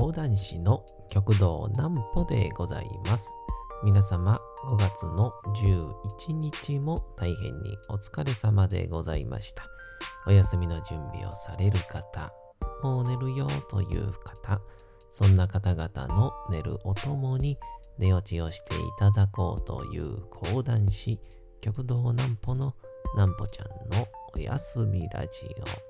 講談師の極道南歩でございます。皆様5月の11日も大変にお疲れ様でございました。お休みの準備をされる方、もう寝るよという方、そんな方々の寝るおともに寝落ちをしていただこうという講談師、極道南歩の南歩ちゃんのおやすみラジオ。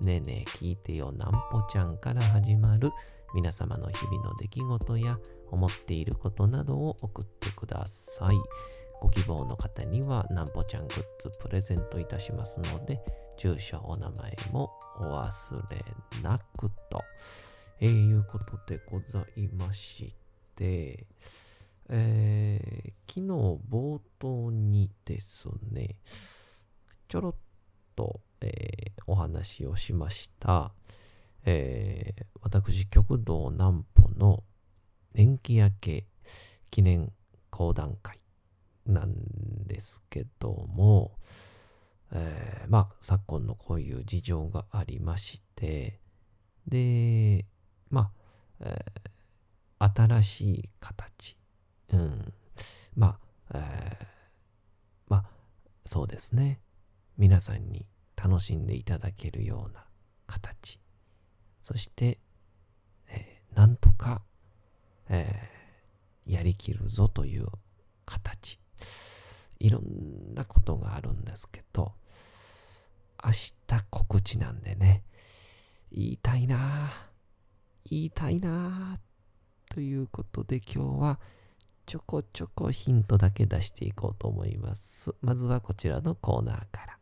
ねえねえ聞いてよなんぽちゃんから始まる皆様の日々の出来事や思っていることなどを送ってください。ご希望の方にはなんぽちゃんグッズプレゼントいたしますので、住所、お名前もお忘れなくと、えー、いうことでございまして、えー、昨日冒頭にですね、ちょろっと、えー、お話をしました、えー、私、極道南歩の年季明け記念講談会なんですけども、えー、まあ、昨今のこういう事情がありまして、で、まあ、えー、新しい形、うん、まあ、えー、まあ、そうですね、皆さんに楽しんでいただけるような形。そして、えー、なんとか、えー、やりきるぞという形。いろんなことがあるんですけど、明日告知なんでね、言いたいな言いたいなということで今日はちょこちょこヒントだけ出していこうと思います。まずはこちらのコーナーから。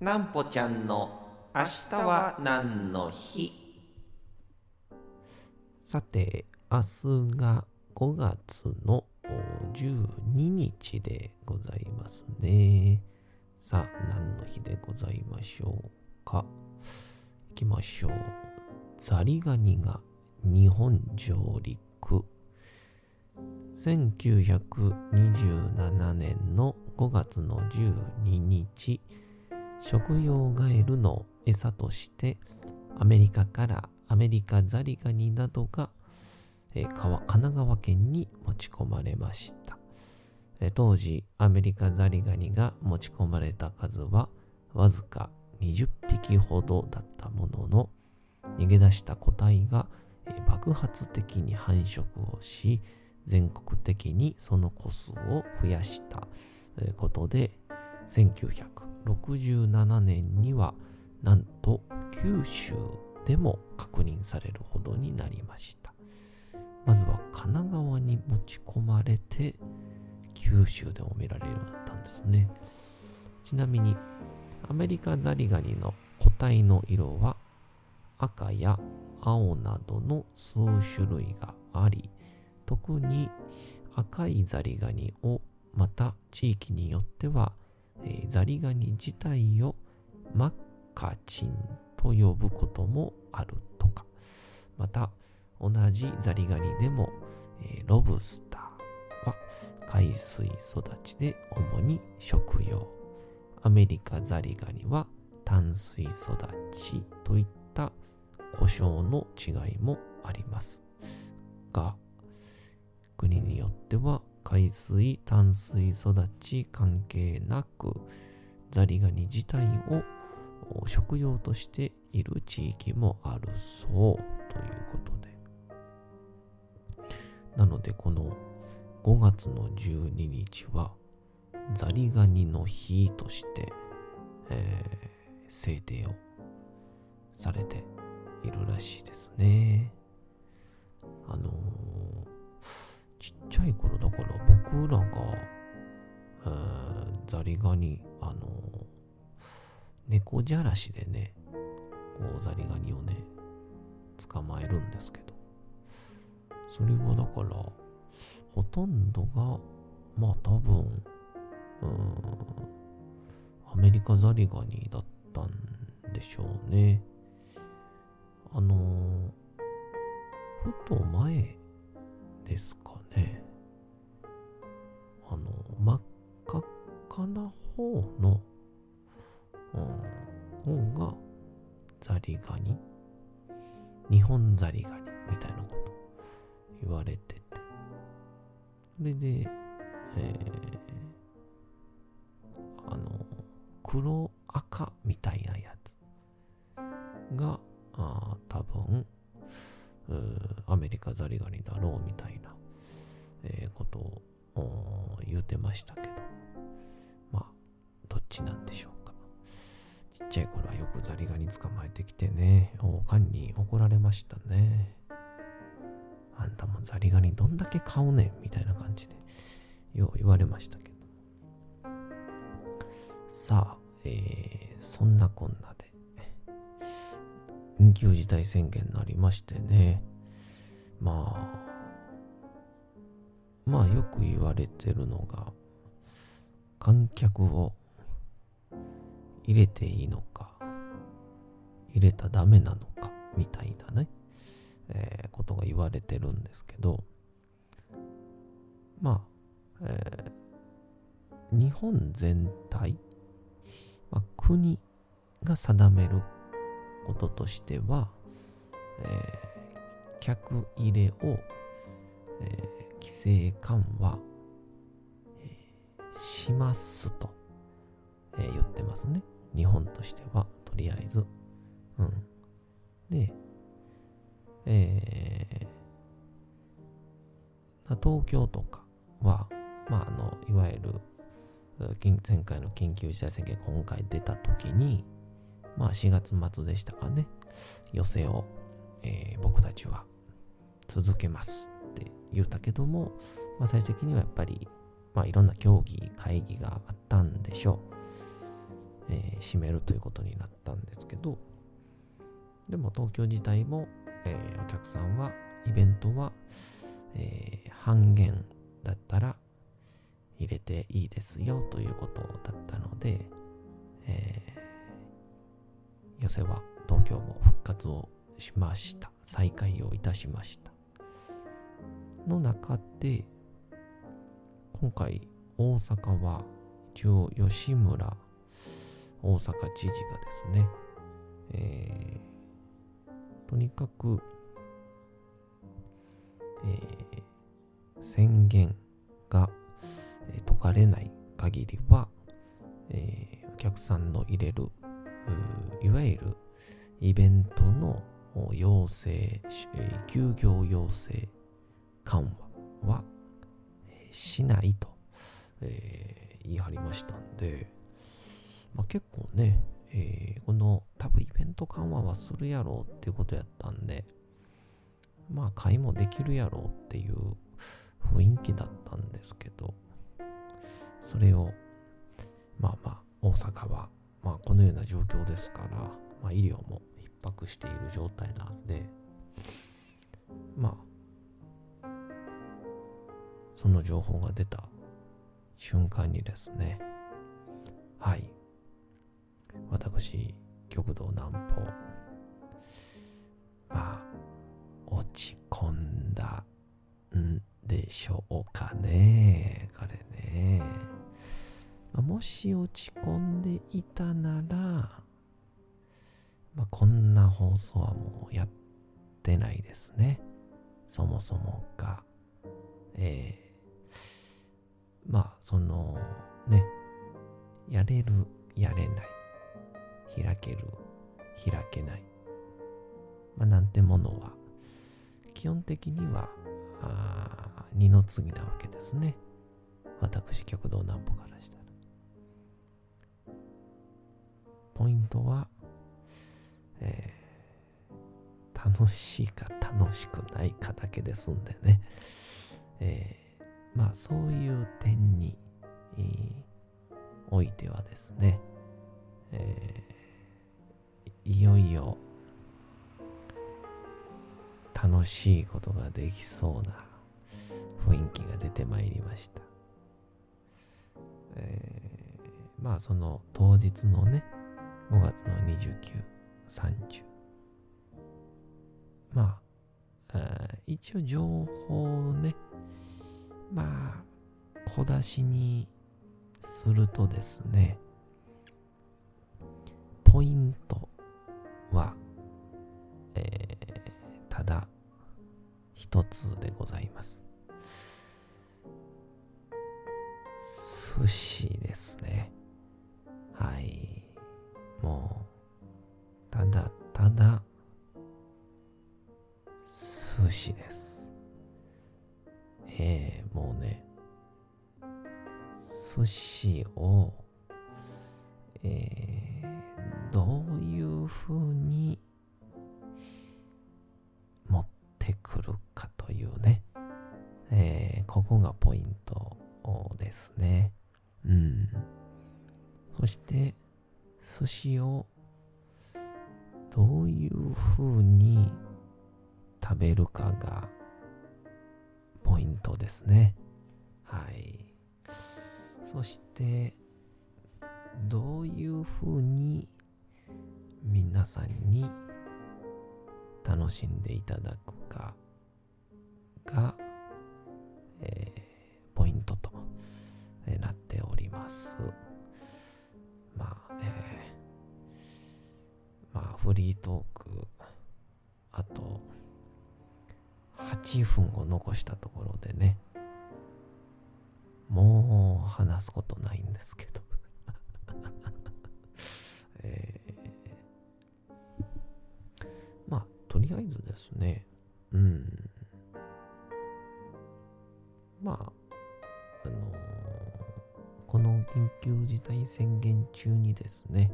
なんぽちゃんの明日は何の日？さて、明日が5月の12日でございますね。さあ、何の日でございましょうか？いきましょう。ザリガニが日本上陸。1927年の5月の12日、食用ガエルの餌としてアメリカからアメリカザリガニなどが、神奈川県に持ち込まれました、当時アメリカザリガニが持ち込まれた数はわずか20匹ほどだったものの逃げ出した個体が、爆発的に繁殖をし全国的にその個数を増やしたことで1967年にはなんと九州でも確認されるほどになりました。まずは神奈川に持ち込まれて九州でも見られるようになったんですね。ちなみにアメリカザリガニの個体の色は赤や青などの数種類があり特に赤いザリガニをまた地域によってはえー、ザリガニ自体をマッカチンと呼ぶこともあるとか、また同じザリガニでも、えー、ロブスターは海水育ちで主に食用、アメリカザリガニは淡水育ちといった故障の違いもあります。が、国によっては海水、淡水育ち関係なく、ザリガニ自体を食用としている地域もあるそうということで。なので、この5月の12日は、ザリガニの日として、えー、制定をされているらしいですね。あのーちっちゃい頃だから僕らが、えー、ザリガニ、あの猫じゃらしでね、こうザリガニをね、捕まえるんですけど、それはだから、ほとんどが、まあ多分、うん、アメリカザリガニだったんでしょうね。あの、ふと前ですかね。あの、真っ赤っかな方の、うん、方がザリガニ？日本ザリガニみたいなこと言われてて。それで、えー、あの、黒赤みたいなやつが、あ多分、アメリカザリガニだろうみたいな、ことを言うてましたけど、まあ、どっちなんでしょうか。ちっちゃい頃はよくザリガニ捕まえてきてね、おかんに怒られましたね。あんたもザリガニどんだけ買うねんみたいな感じで、よう言われましたけど。さあ、えー、そんなこんなで、緊急事態宣言になりましてね、まあ、まあよく言われてるのが、観客を入れていいのか、入れたダメなのか、みたいなね、えー、ことが言われてるんですけど、まあ、えー、日本全体、まあ、国が定めることとしては、えー、客入れを、えー、規制緩和、えー、しますと、えー、言ってますね。日本としては、とりあえず。うん。で、えー、東京とかは、まあ、あの、いわゆる、前回の緊急事態宣言今回出た時に、まあ4月末でしたかね、寄せを、えー、僕たちは続けますって言ったけども、まあ、最終的にはやっぱり、まあ、いろんな協議、会議があったんでしょう。えー、閉めるということになったんですけど、でも東京自体も、えー、お客さんは、イベントは、えー、半減だったら入れていいですよということだったので、えー、寄せは東京も復活をしました。再開をいたしました。の中で、今回大阪は一応吉村大阪知事がですね、えー、とにかく、えー、宣言がえ解かれない限りは、えー、お客さんの入れる、いわゆるイベントの要請、休業要請緩和は、しないと、えー、言い張りましたんで、まあ、結構ね、えー、この多分イベント緩和はするやろうっていうことやったんで、まあ買いもできるやろうっていう雰囲気だったんですけど、それを、まあまあ、大阪は、まあ、このような状況ですから、まあ、医療も逼迫している状態なんで、まあ、その情報が出た瞬間にですね、はい、私、極道南方、まあ、落ち込んだんでしょうかね、彼ね。もし落ち込んでいたなら、まあ、こんな放送はもうやってないですね。そもそもが。えー、まあ、その、ね、やれる、やれない、開ける、開けない、まあ、なんてものは、基本的には、あ二の次なわけですね。私、極道南歩からしたら。ポイントは、えー、楽しいか楽しくないかだけですんでね。えー、まあそういう点に、えー、おいてはですね、え、いよいよ、楽しいことができそうな雰囲気が出てまいりました。えー、まあその当日のね、5月の29、30。まあ、あ一応情報をね、まあ、小出しにするとですね、ポイントは、えー、ただ一つでございます。寿司ですね。はい。もう、ただただ、寿司です。ええー、もうね、寿司を、えー、どういうふうに持ってくるかというね、えー、ここがポイントですね。うん。そして、寿司をどういうふうに食べるかがポイントですね。はい。そして、どういうふうに皆さんに楽しんでいただくかが、えー、ポイントとなっております。まあね、まあフリートーク、あと8分を残したところでね、もう話すことないんですけど。えー、まあ、とりあえずですね、うん。まあ、あのーこの緊急事態宣言中にですね、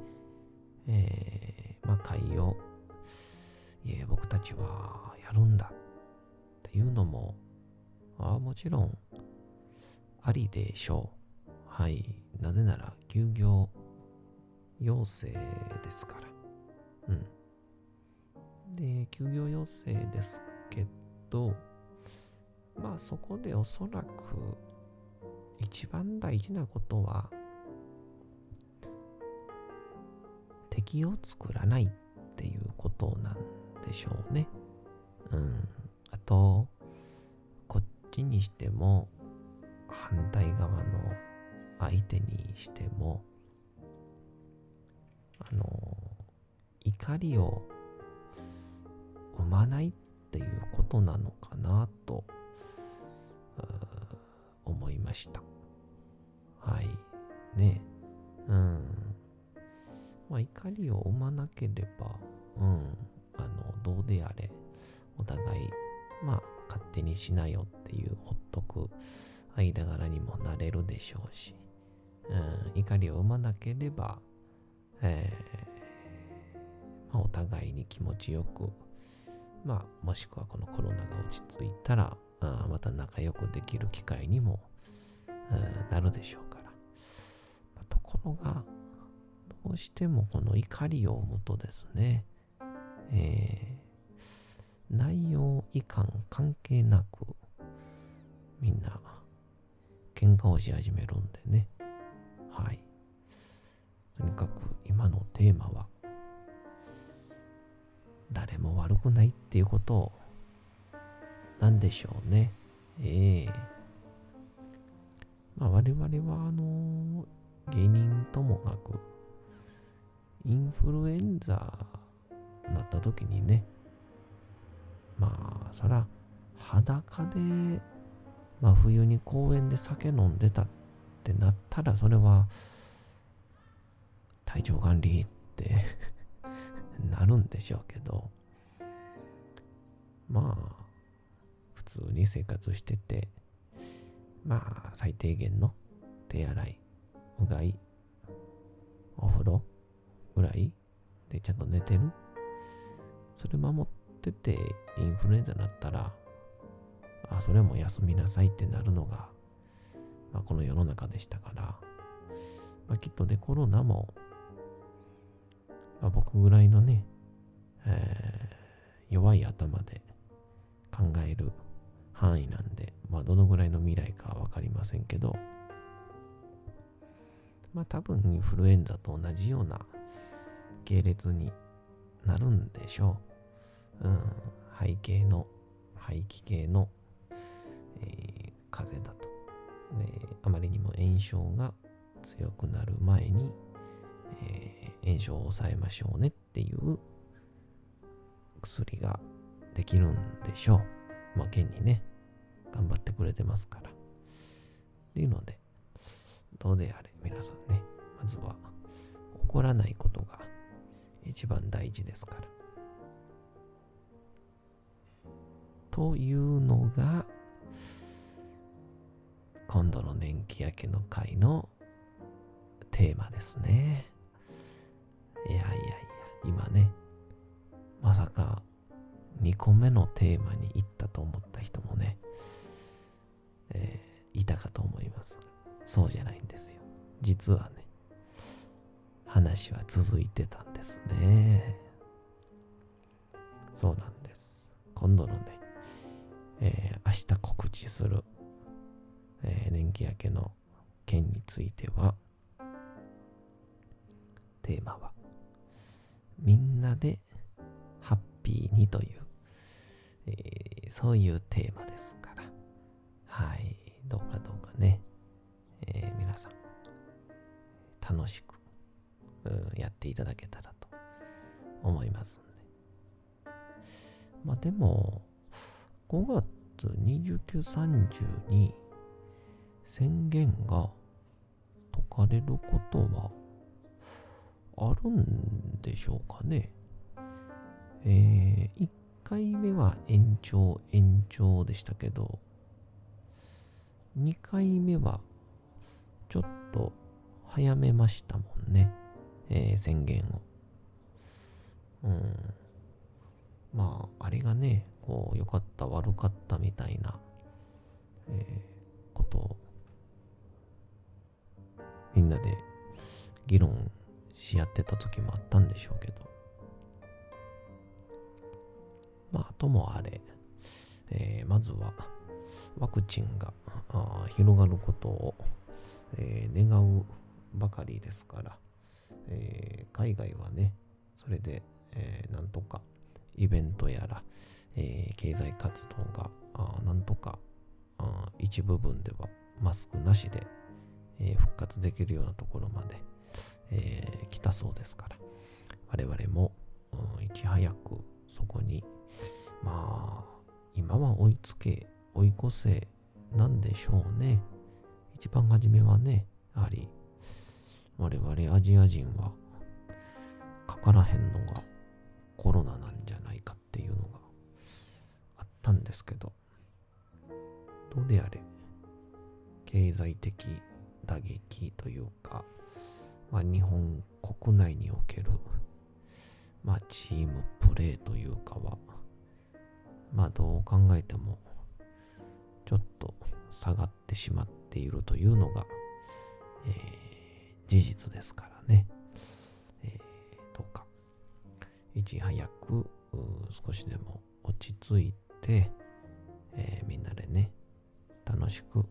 えー、まあ、会を、いえ、僕たちはやるんだっていうのも、あもちろんありでしょう。はい。なぜなら、休業要請ですから。うん。で、休業要請ですけど、まあそこでおそらく一番大事なことは敵を作らないっていうことなんでしょうね。うん。あと、こっちにしても反対側の相手にしてもあの怒りを生まないっていうことなのかなと思いました。はい。ねうん。まあ、怒りを生まなければ、うん、あの、どうであれ、お互い、まあ、勝手にしなよっていう、ほっとく間柄にもなれるでしょうし、うん、怒りを生まなければ、えー、まあ、お互いに気持ちよく、まあ、もしくはこのコロナが落ち着いたら、あまた仲良くできる機会にも、なるでしょうから。まあ、ところが、どうしてもこの怒りを生むとですね、えー、内容遺憾関係なく、みんな、喧嘩をし始めるんでね。はい。とにかく今のテーマは、誰も悪くないっていうことを、なんでしょうね。ええーまあ、我々はあの芸人ともかくインフルエンザになった時にねまあそら裸で真冬に公園で酒飲んでたってなったらそれは体調管理って なるんでしょうけどまあ普通に生活しててまあ、最低限の手洗い、うがい、お風呂ぐらい？でちゃんと寝てる？それ守っててインフルエンザになったら、あ、それはもう休みなさいってなるのが、まあ、この世の中でしたから、まあ、きっとね、コロナも、まあ、僕ぐらいのね、えー、弱い頭で考える範囲なんで、まあ、どのぐらいの未来かは分かりませんけど、まあ、多分インフルエンザと同じような系列になるんでしょう。うん、肺系の、肺気系の、えー、風だと。で、あまりにも炎症が強くなる前に、えー、炎症を抑えましょうねっていう薬ができるんでしょう。まあ、現にね、頑張ってくれてますから。っていうので、どうであれ、皆さんね、まずは、起こらないことが一番大事ですから。というのが、今度の年季明けの会のテーマですね。いやいやいや、今ね、まさか2個目のテーマに行ったと思った人もね、えー、いたかと思いますが、そうじゃないんですよ。実はね、話は続いてたんですね。そうなんです。今度のね、えー、明日告知する、えー、年季明けの件については、テーマは、みんなでハッピーにという、えー、そういうテーマですから、はい、どうかどうかね、え、皆さん、楽しく、うん、やっていただけたらと思いますんで。まあでも、5月29、30に宣言が解かれることはあるんでしょうかね。えー、1回目は延長延長でしたけど、2回目はちょっと早めましたもんね。えー、宣言を。うん。まあ、あれがね、こう、良かった、悪かったみたいな、えー、ことを、みんなで議論し合ってた時もあったんでしょうけど。まあ、ともあれ、えー、まずは、ワクチンが広がることを、えー、願うばかりですから、えー、海外はね、それで、えー、なんとかイベントやら、えー、経済活動があなんとかあ一部分ではマスクなしで、えー、復活できるようなところまで、えー、来たそうですから我々も、うん、いち早くそこにまあ今は追いつけ追い越せなんでしょうね。一番初めはねやはり我々アジア人はかからへんのがコロナなんじゃないかっていうのがあったんですけどどうであれ？経済的打撃というか、まあ、日本国内における、まあ、チームプレーというかはまあどう考えてもちょっと下がってしまっているというのが、えー事実ですからね。えー、どうか、いち早く少しでも落ち着いて、えー、みんなでね、楽しく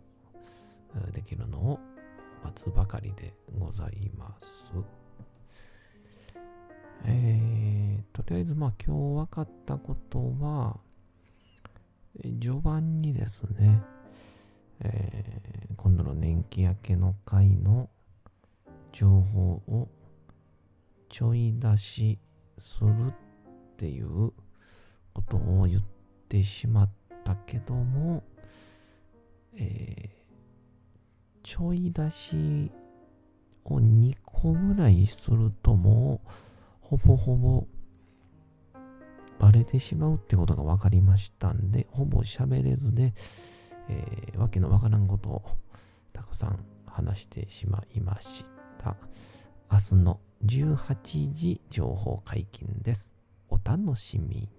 できるのを待つばかりでございます。えー、とりあえずまあ今日分かったことは、序盤にですね、えー、今度の年季明けの会の情報をちょい出しするっていうことを言ってしまったけども、えー、ちょい出しを2個ぐらいするともうほぼほぼバレてしまうってことが分かりましたんで、ほぼ喋れずで、えー、わけのわからんことをたくさん話してしまいました。た明日の18時情報解禁です。お楽しみに。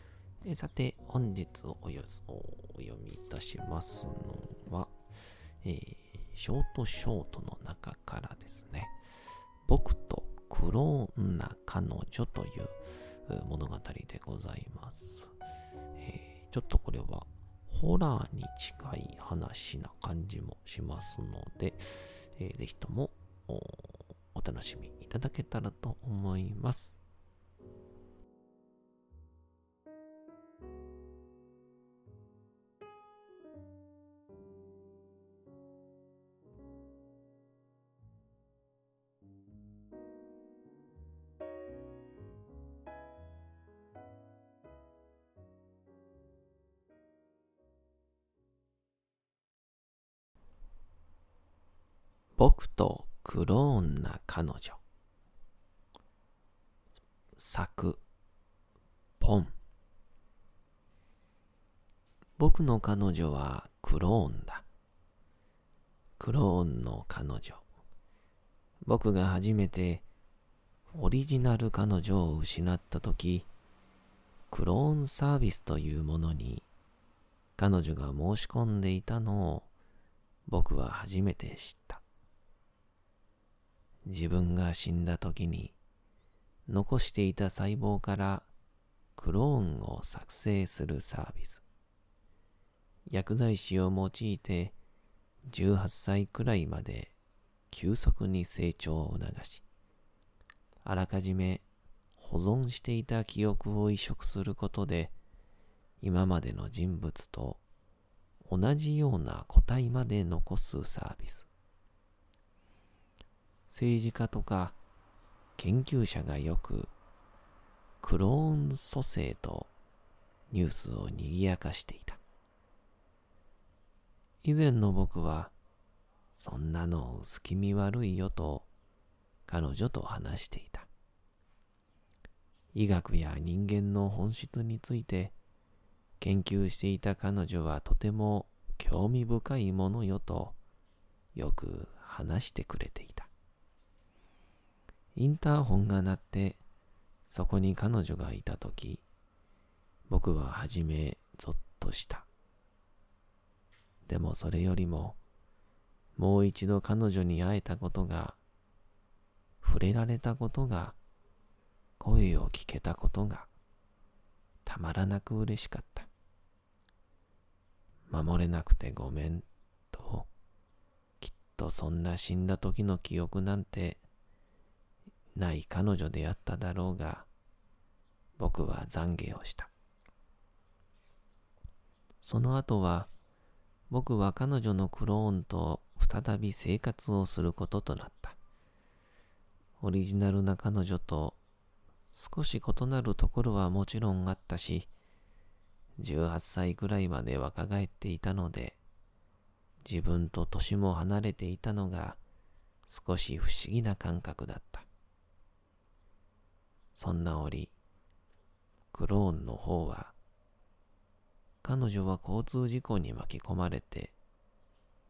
えさて、本日およお読みいたしますのは、えーショートショートの中からですね、僕とクローンな彼女という物語でございます。えーちょっとこれはホラーに近い話な感じもしますので、えーぜひともお楽しみいただけたらと思います。僕とクローンな彼女。作ポン。僕の彼女はクローンだ。クローンの彼女。僕が初めてオリジナル彼女を失った時クローンサービスというものに彼女が申し込んでいたのを僕は初めて知った。自分が死んだ時に残していた細胞からクローンを作成するサービス。薬剤師を用いて18歳くらいまで急速に成長を促し、あらかじめ保存していた記憶を移植することで今までの人物と同じような個体まで残すサービス。政治家とか研究者がよくクローン蘇生とニュースを賑やかしていた。以前の僕はそんなの薄気味悪いよと彼女と話していた。医学や人間の本質について研究していた彼女はとても興味深いものよとよく話してくれていた。インターホンが鳴って、そこに彼女がいたとき、僕ははじめゾッとした。でもそれよりも、もう一度彼女に会えたことが、触れられたことが、声を聞けたことが、たまらなく嬉しかった。守れなくてごめん、と、きっとそんな死んだ時の記憶なんて、ない彼女であっただろうが、僕は懺悔をした。その後は、僕は彼女のクローンと再び生活をすることとなった。オリジナルな彼女と少し異なるところはもちろんあったし、18歳くらいまで若返っていたので、自分と年も離れていたのが少し不思議な感覚だった。そんな折、クローンの方は、彼女は交通事故に巻き込まれて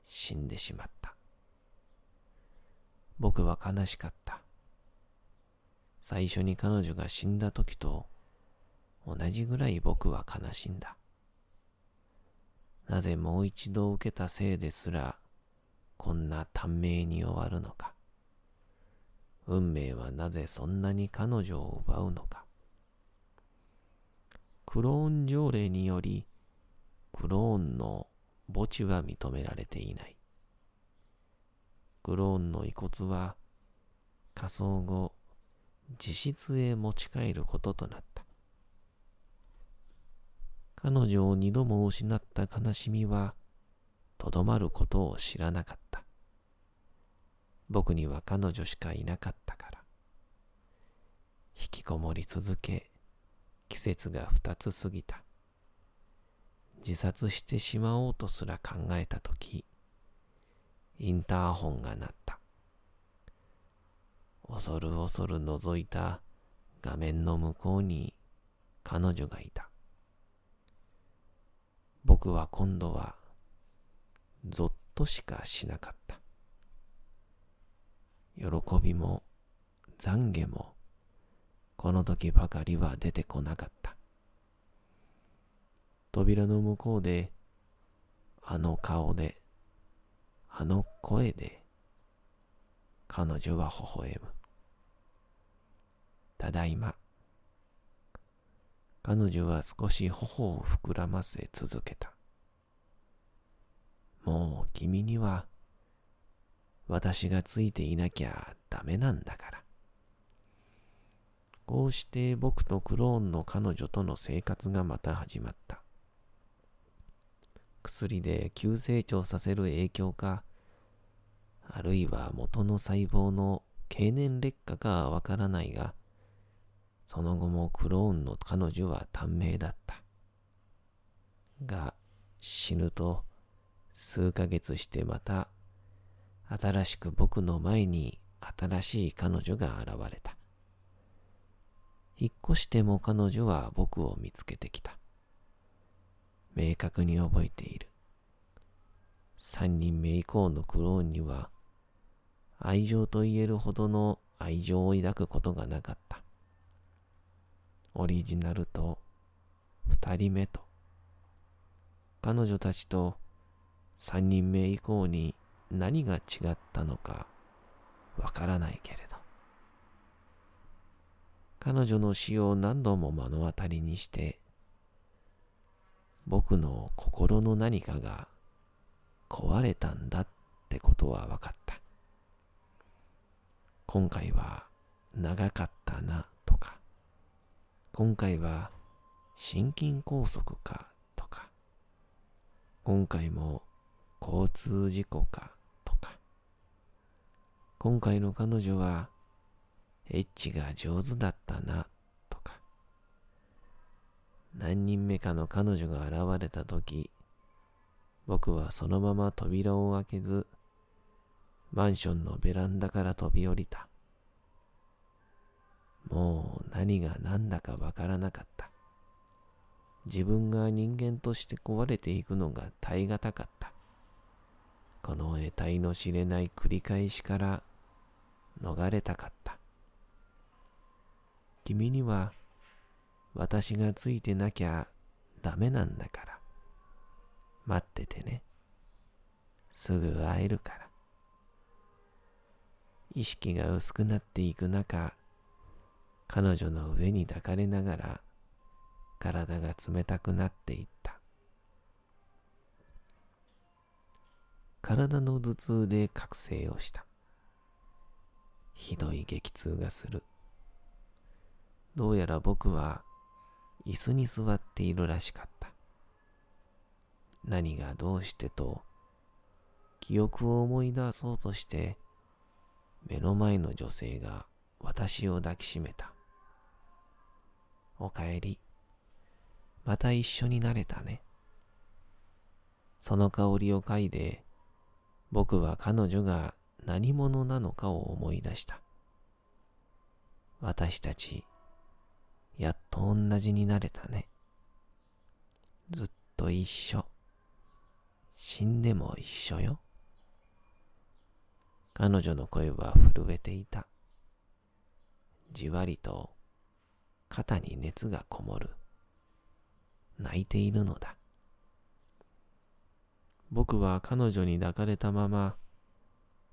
死んでしまった。僕は悲しかった。最初に彼女が死んだ時と同じぐらい僕は悲しんだ。なぜもう一度受けたせいですら、こんな短命に終わるのか。運命はなぜそんなに彼女を奪うのか。クローン条例により、クローンの墓地は認められていない。クローンの遺骨は火葬後、自室へ持ち帰ることとなった。彼女を二度も失った悲しみは、とどまることを知らなかった。僕には彼女しかいなかったから。引きこもり続け、季節が二つ過ぎた。自殺してしまおうとすら考えたとき、インターホンが鳴った。恐る恐る覗いた画面の向こうに彼女がいた。僕は今度はぞっとしかしなかった。喜びも懺悔もこの時ばかりは出てこなかった。扉の向こうで、あの顔で、あの声で、彼女は微笑む。ただいま。彼女は少し頬を膨らませ続けた。もう君には私がついていなきゃダメなんだから。こうして僕とクローンの彼女との生活がまた始まった。薬で急成長させる影響か、あるいは元の細胞の経年劣化かはわからないが、その後もクローンの彼女は短命だった。が、死ぬと数ヶ月してまた新しく僕の前に新しい彼女が現れた。引っ越しても彼女は僕を見つけてきた。明確に覚えている。三人目以降のクローンには愛情と言えるほどの愛情を抱くことがなかった。オリジナルと二人目と彼女たちと三人目以降に何が違ったのかわからないけれど。彼女の死を何度も目の当たりにして僕の心の何かが壊れたんだってことは分かった。今回は長かったなとか今回は心筋梗塞かとか今回も交通事故か今回の彼女はエッチが上手だったな、とか。何人目かの彼女が現れた時、僕はそのまま扉を開けず、マンションのベランダから飛び降りた。もう何が何だかわからなかった。自分が人間として壊れていくのが耐え難かった。この得体の知れない繰り返しから逃れたかった。君には私がついてなきゃダメなんだから。待っててね。すぐ会えるから。意識が薄くなっていく中、彼女の腕に抱かれながら体が冷たくなっていった。体の頭痛で覚醒をした。ひどい激痛がする。どうやら僕は椅子に座っているらしかった。何がどうしてと記憶を思い出そうとして目の前の女性が私を抱きしめた。おかえり。また一緒になれたね。その香りを嗅いで僕は彼女が何者なのかを思い出した。私たち、やっと同じになれたね。ずっと一緒。死んでも一緒よ。彼女の声は震えていた。じわりと肩に熱がこもる。泣いているのだ。僕は彼女に抱かれたまま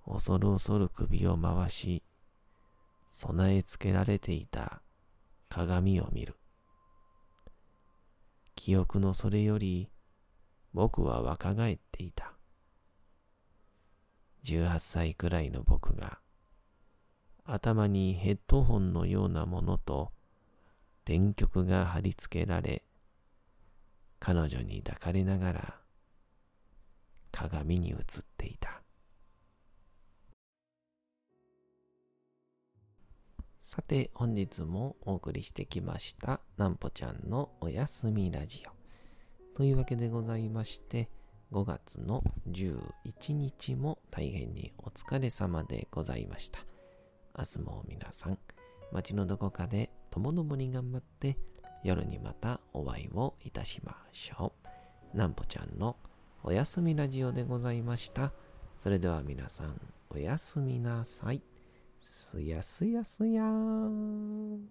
恐る恐る首を回し、備え付けられていた鏡を見る。記憶のそれより僕は若返っていた。18歳くらいの僕が頭にヘッドホンのようなものと電極が貼り付けられ彼女に抱かれながら鏡に映っていた。さて、本日もお送りしてきました、なんぽちゃんのおやすみラジオ。というわけでございまして、5月の11日も大変にお疲れ様でございました。明日も皆さん、街のどこかで共々に頑張って、夜にまたお会いをいたしましょう。なんぽちゃんのおやすみラジオでございました。それでは皆さん、おやすみなさい。すやすやすやーん。